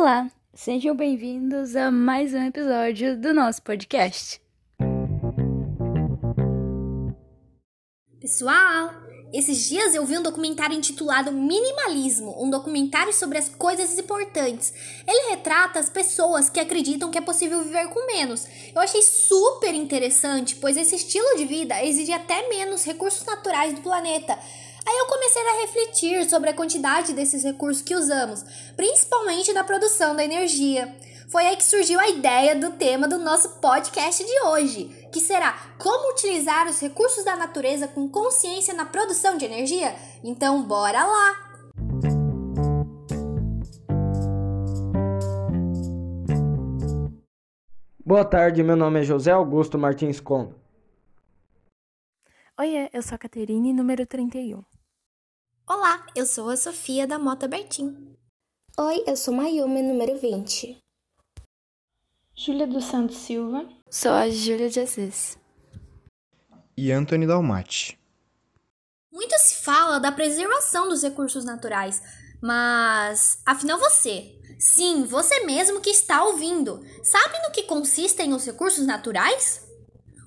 Olá, sejam bem-vindos a mais um episódio do nosso podcast. Pessoal, esses dias eu vi um documentário intitulado Minimalismo, um documentário sobre as coisas importantes. Ele retrata as pessoas que acreditam que é possível viver com menos. Eu achei super interessante, pois esse estilo de vida exige até menos recursos naturais do planeta. Aí eu comecei a refletir sobre a quantidade desses recursos que usamos, principalmente na produção da energia. Foi aí que surgiu a ideia do tema do nosso podcast de hoje, que será como utilizar os recursos da natureza com consciência na produção de energia. Então, bora lá! Boa tarde, meu nome é José Augusto Martins Condo. Oi, eu sou a Caterine, número 31. Olá, eu sou a Sofia da Mota Bertin. Oi, eu sou Mayumi, número 20. Júlia dos Santos Silva. Sou a Júlia de Assis. E Anthony Dalmati. Muito se fala da preservação dos recursos naturais, mas afinal você, sim, você mesmo que está ouvindo, sabe no que consistem os recursos naturais?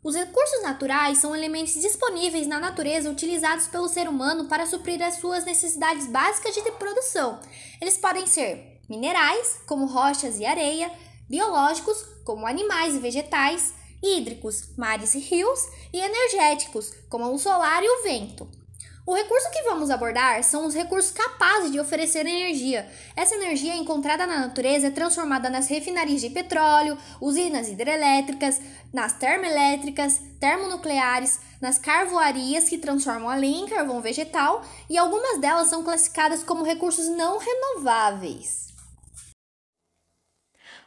Os recursos naturais são elementos disponíveis na natureza utilizados pelo ser humano para suprir as suas necessidades básicas de produção. Eles podem ser minerais, como rochas e areia, biológicos, como animais e vegetais, hídricos, mares e rios, e energéticos, como o solar e o vento. O recurso que vamos abordar são os recursos capazes de oferecer energia. Essa energia encontrada na natureza é transformada nas refinarias de petróleo, usinas hidrelétricas, nas termoelétricas, termonucleares, nas carvoarias que transformam a lenha em carvão vegetal e algumas delas são classificadas como recursos não renováveis.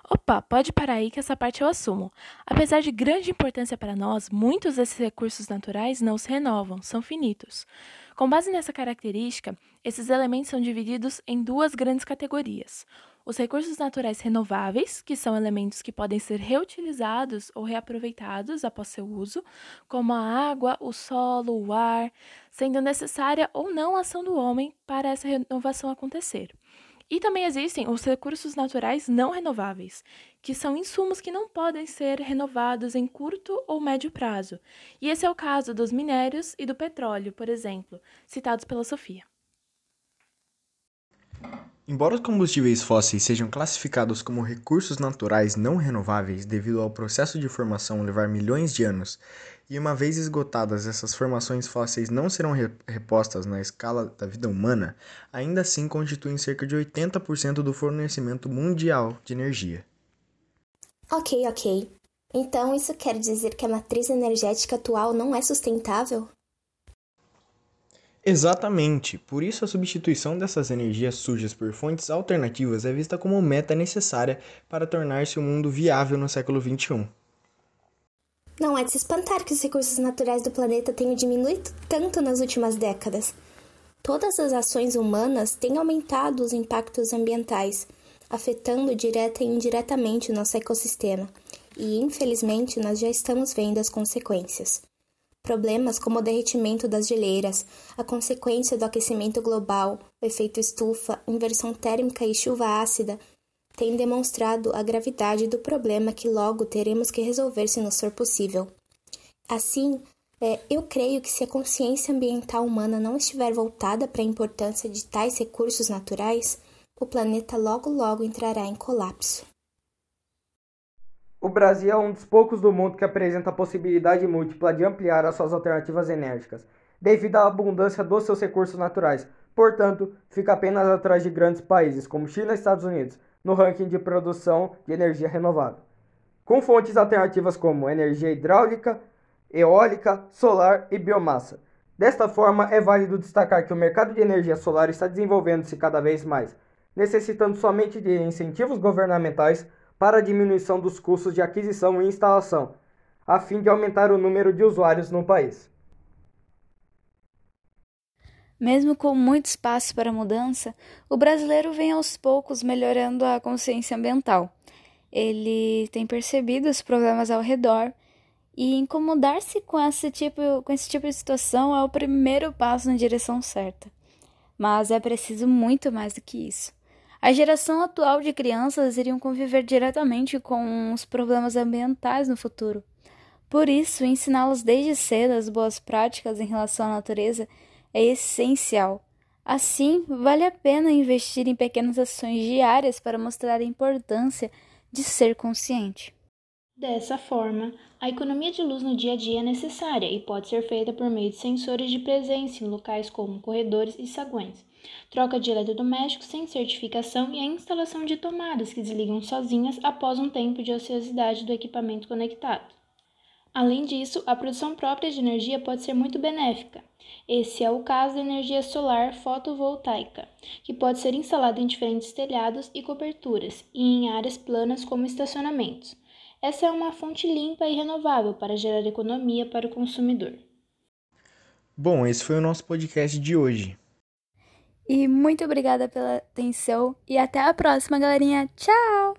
Opa, pode parar aí que essa parte eu assumo. Apesar de grande importância para nós, muitos desses recursos naturais não se renovam, são finitos. Com base nessa característica, esses elementos são divididos em duas grandes categorias. Os recursos naturais renováveis, que são elementos que podem ser reutilizados ou reaproveitados após seu uso, como a água, o solo, o ar, sendo necessária ou não a ação do homem para essa renovação acontecer. E também existem os recursos naturais não renováveis, que são insumos que não podem ser renovados em curto ou médio prazo. E esse é o caso dos minérios e do petróleo, por exemplo, citados pela Sofia. Embora os combustíveis fósseis sejam classificados como recursos naturais não renováveis devido ao processo de formação levar milhões de anos, e uma vez esgotadas essas formações fósseis não serão repostas na escala da vida humana, ainda assim constituem cerca de 80% do fornecimento mundial de energia. Ok, ok. Então isso quer dizer que a matriz energética atual não é sustentável? Exatamente. Por isso, a substituição dessas energias sujas por fontes alternativas é vista como meta necessária para tornar-se um mundo viável no século XXI. Não é de se espantar que os recursos naturais do planeta tenham diminuído tanto nas últimas décadas. Todas as ações humanas têm aumentado os impactos ambientais, afetando direta e indiretamente o nosso ecossistema, e infelizmente nós já estamos vendo as consequências. Problemas como o derretimento das geleiras, a consequência do aquecimento global, o efeito estufa, inversão térmica e chuva ácida têm demonstrado a gravidade do problema que logo teremos que resolver se nos for possível. Assim, é, eu creio que se a consciência ambiental humana não estiver voltada para a importância de tais recursos naturais, o planeta logo logo entrará em colapso. O Brasil é um dos poucos do mundo que apresenta a possibilidade múltipla de ampliar as suas alternativas enérgicas, devido à abundância dos seus recursos naturais. Portanto, fica apenas atrás de grandes países como China e Estados Unidos no ranking de produção de energia renovável, com fontes alternativas como energia hidráulica, eólica, solar e biomassa. Desta forma, é válido destacar que o mercado de energia solar está desenvolvendo-se cada vez mais, necessitando somente de incentivos governamentais para a diminuição dos custos de aquisição e instalação, a fim de aumentar o número de usuários no país. Mesmo com muito espaço para mudança, o brasileiro vem aos poucos melhorando a consciência ambiental. Ele tem percebido os problemas ao redor e incomodar-se com esse tipo, com esse tipo de situação é o primeiro passo na direção certa. Mas é preciso muito mais do que isso. A geração atual de crianças iriam conviver diretamente com os problemas ambientais no futuro. Por isso, ensiná-los desde cedo as boas práticas em relação à natureza é essencial. Assim, vale a pena investir em pequenas ações diárias para mostrar a importância de ser consciente. Dessa forma, a economia de luz no dia a dia é necessária e pode ser feita por meio de sensores de presença em locais como corredores e saguões, troca de eletrodomésticos sem certificação e a instalação de tomadas que desligam sozinhas após um tempo de ociosidade do equipamento conectado. Além disso, a produção própria de energia pode ser muito benéfica. Esse é o caso da energia solar fotovoltaica, que pode ser instalada em diferentes telhados e coberturas e em áreas planas como estacionamentos. Essa é uma fonte limpa e renovável para gerar economia para o consumidor. Bom, esse foi o nosso podcast de hoje. E muito obrigada pela atenção e até a próxima, galerinha. Tchau!